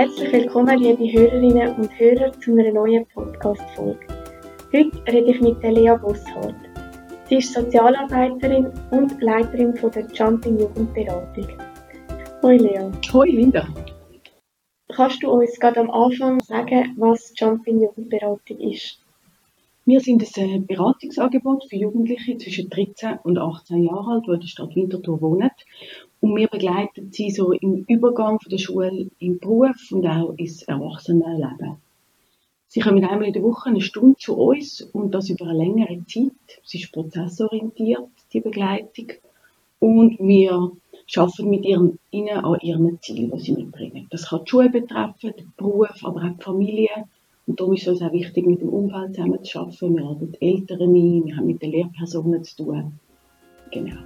Herzlich willkommen, liebe Hörerinnen und Hörer, zu einer neuen Podcast-Folge. Heute rede ich mit Lea Bosshardt. Sie ist Sozialarbeiterin und Leiterin von der Jumping Jugendberatung. Hoi Lea. Hoi Linda. Kannst du uns gerade am Anfang sagen, was Jumping Jugendberatung ist? Wir sind ein äh, Beratungsangebot für Jugendliche zwischen 13 und 18 Jahren alt, die in der Stadt Winterthur wohnen. Und wir begleiten sie so im Übergang von der Schule im Beruf und auch ins Erwachsenenleben. Sie kommen einmal in der Woche eine Stunde zu uns und das über eine längere Zeit. Sie ist prozessorientiert, die Begleitung. Und wir arbeiten mit ihren, ihnen an ihren Zielen, die sie mitbringen. Das kann die Schule betreffen, den Beruf, aber auch die Familie. Und darum ist es auch wichtig, mit dem Umfeld zusammen zu arbeiten. Wir Eltern ein, wir haben mit den Lehrpersonen zu tun. Genau.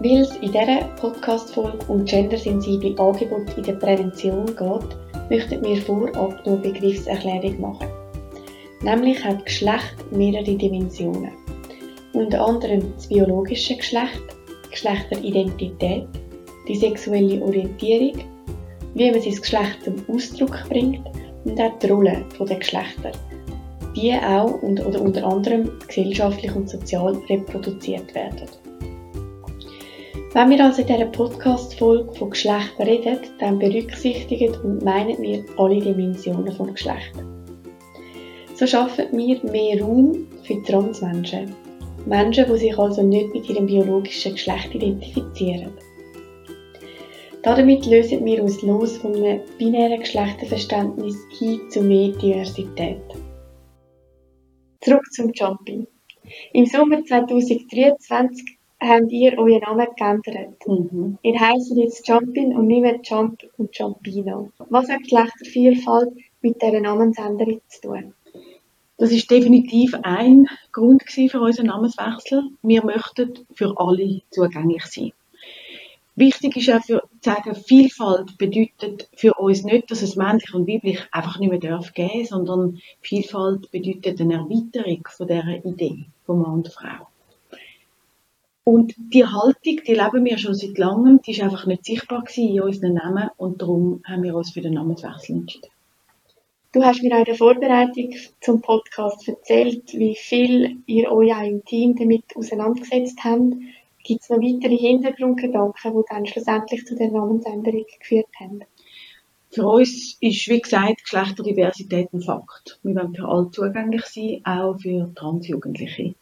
Weil es in dieser Podcast-Folge um gendersensible Angebote in der Prävention geht, möchten wir vorab noch eine Begriffserklärung machen. Nämlich hat Geschlecht mehrere Dimensionen. Unter anderem das biologische Geschlecht, Geschlechteridentität, die sexuelle Orientierung, wie man sein Geschlecht zum Ausdruck bringt und auch die Rolle der Geschlechter, die auch und, oder unter anderem gesellschaftlich und sozial reproduziert werden. Wenn wir also in dieser Podcast-Folge von Geschlecht reden, dann berücksichtigen und meinen wir alle Dimensionen von Geschlecht. So schaffen wir mehr Raum für Transmenschen. Menschen, die sich also nicht mit ihrem biologischen Geschlecht identifizieren. Damit lösen wir uns los von einem binären Geschlechterverständnis hin zu mehr Diversität. Zurück zum Jumping. Im Sommer 2023 habt ihr euren Namen geändert. Mhm. Ihr heisst jetzt Jumpin und nicht mehr Jump und Jumpino. Was hat Geschlechtervielfalt mit dieser Namensänderung zu tun? Das ist definitiv ein Grund für unseren Namenswechsel. Wir möchten für alle zugänglich sein. Wichtig ist auch für, zu sagen, Vielfalt bedeutet für uns nicht, dass es männlich und weiblich einfach nicht mehr darf geben, sondern Vielfalt bedeutet eine Erweiterung von dieser Idee von Mann und Frau. Und die Haltung, die leben wir schon seit langem, die ist einfach nicht sichtbar in unseren Namen und darum haben wir uns für den Namenswechsel entschieden. Du hast mir auch in der Vorbereitung zum Podcast erzählt, wie viel ihr euch auch im Team damit auseinandergesetzt habt. Gibt es noch weitere Hintergrundgedanken, die dann schlussendlich zu der Namensänderung geführt haben? Für uns ist, wie gesagt, Geschlechterdiversität ein Fakt. Wir wollen für alle zugänglich sein, auch für Transjugendliche.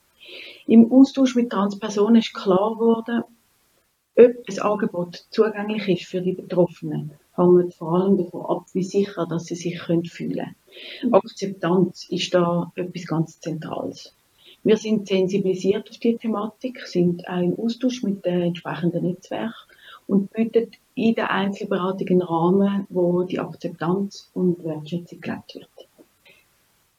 Im Austausch mit Transpersonen ist klar geworden, ob ein Angebot zugänglich ist für die Betroffenen, hängt vor allem davon ab, wie sicher dass sie sich fühlen können. Akzeptanz ist da etwas ganz Zentrales. Wir sind sensibilisiert auf die Thematik, sind auch im Austausch mit den entsprechenden Netzwerken und bieten in der Einzelberatung Rahmen, wo die Akzeptanz und Wertschätzung gelebt wird.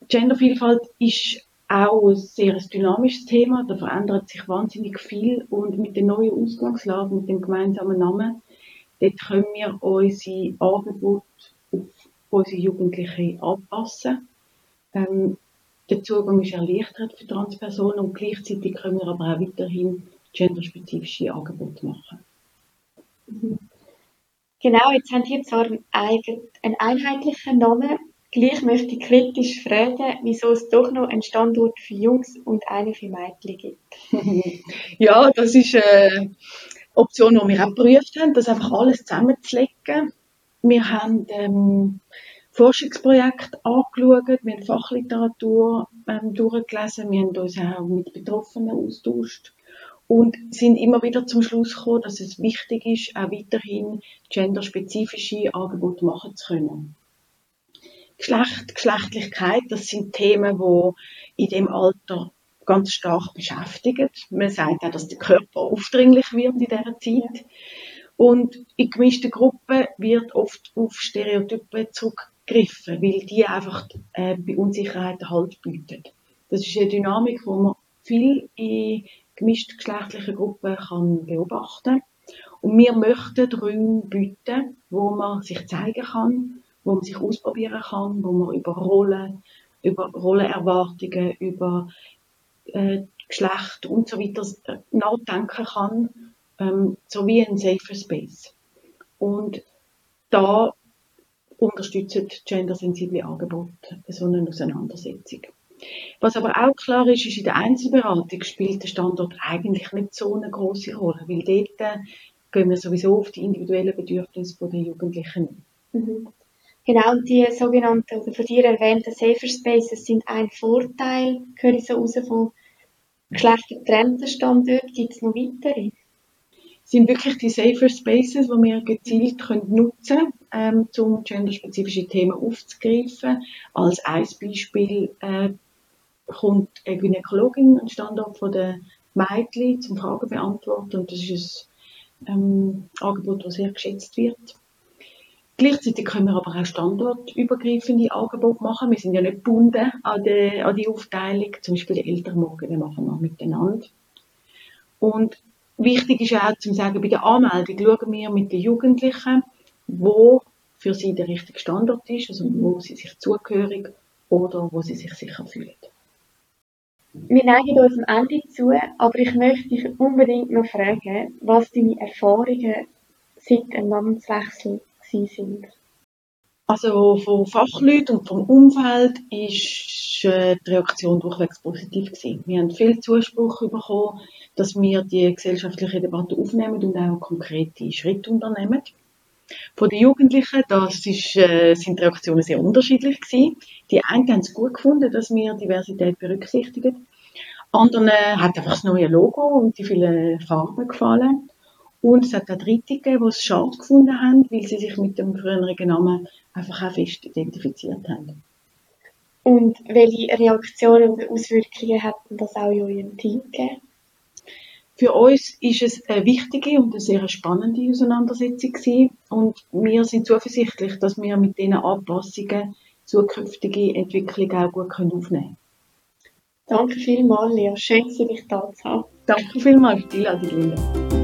Gendervielfalt ist auch ein sehr dynamisches Thema. Da verändert sich wahnsinnig viel und mit der neuen Ausgangslage, mit dem gemeinsamen Namen, dort können wir unsere Angebote auf unsere Jugendlichen anpassen. Ähm, der Zugang ist erleichtert für Transpersonen und gleichzeitig können wir aber auch weiterhin genderspezifische Angebote machen. Genau, jetzt haben Sie zwar einen einheitlichen Namen, Gleich möchte ich kritisch fragen, wieso es doch noch einen Standort für Jungs und einen für Mädchen gibt. ja, das ist eine Option, die wir auch geprüft haben, das einfach alles zusammenzulegen. Wir haben ähm, Forschungsprojekte angeschaut, wir haben Fachliteratur ähm, durchgelesen, wir haben uns auch mit Betroffenen austauscht und sind immer wieder zum Schluss gekommen, dass es wichtig ist, auch weiterhin genderspezifische Angebote machen zu können. Geschlecht, Geschlechtlichkeit, das sind Themen, die in dem Alter ganz stark beschäftigen. Man sagt auch, dass der Körper aufdringlich wird in dieser Zeit. Und in gemischten Gruppen wird oft auf Stereotypen zurückgegriffen, weil die einfach äh, bei Unsicherheit Halt bieten. Das ist eine Dynamik, die man viel in gemischt geschlechtlichen Gruppen kann beobachten Und wir möchten Räume bieten, wo man sich zeigen kann, wo man sich ausprobieren kann, wo man über Rollen, über Rollenerwartungen, über äh, Geschlecht und so weiter äh, nachdenken kann, ähm, so wie ein safer Space. Und da unterstützen gendersensible Angebote so eine Auseinandersetzung. Was aber auch klar ist, ist, in der Einzelberatung spielt der Standort eigentlich nicht so eine große Rolle, weil dort äh, gehen wir sowieso auf die individuellen Bedürfnisse der Jugendlichen. Mhm. Genau, und die sogenannten oder von dir erwähnten Safer Spaces sind ein Vorteil, höre ich so raus von geschlechtergetrennten Standorten. Gibt es noch weitere? sind wirklich die Safer Spaces, die wir gezielt können nutzen können, ähm, um genderspezifische Themen aufzugreifen. Als ein Beispiel äh, kommt eine Gynäkologin an Standort von der Mädchen zum Fragen beantworten und das ist ein ähm, Angebot, das sehr geschätzt wird. Gleichzeitig können wir aber auch standortübergreifende Angebote machen. Wir sind ja nicht gebunden an die, an die Aufteilung. Zum Beispiel die Elternmorgen, die machen wir miteinander. Und wichtig ist auch zu sagen, bei der Anmeldung schauen wir mit den Jugendlichen, wo für sie der richtige Standort ist, also wo sie sich zugehörig oder wo sie sich sicher fühlen. Wir neigen uns am Ende zu, aber ich möchte dich unbedingt noch fragen, was deine Erfahrungen seit dem Namenswechsel sind. Also von Fachleuten und vom Umfeld ist äh, die Reaktion durchwegs positiv gewesen. Wir haben viel Zuspruch bekommen, dass wir die gesellschaftliche Debatte aufnehmen und auch konkrete Schritte unternehmen. Von den Jugendlichen, das ist, äh, sind die Reaktionen sehr unterschiedlich gewesen. Die einen haben es gut gefunden, dass wir Diversität berücksichtigen. Anderen hat einfach das neue Logo und die vielen Farben gefallen. Und es hat auch Dritte gegeben, die es schade gefunden haben, weil sie sich mit dem früheren Namen einfach auch fest identifiziert haben. Und welche Reaktionen und Auswirkungen hat das auch in eurem Team gegeben? Für uns ist es eine wichtige und eine sehr spannende Auseinandersetzung gewesen. und wir sind zuversichtlich, dass wir mit diesen Anpassungen zukünftige Entwicklung auch gut aufnehmen können. Danke vielmals, Lea. Schön, dass du dich da zu haben. Danke vielmals für die Einladung, Linda.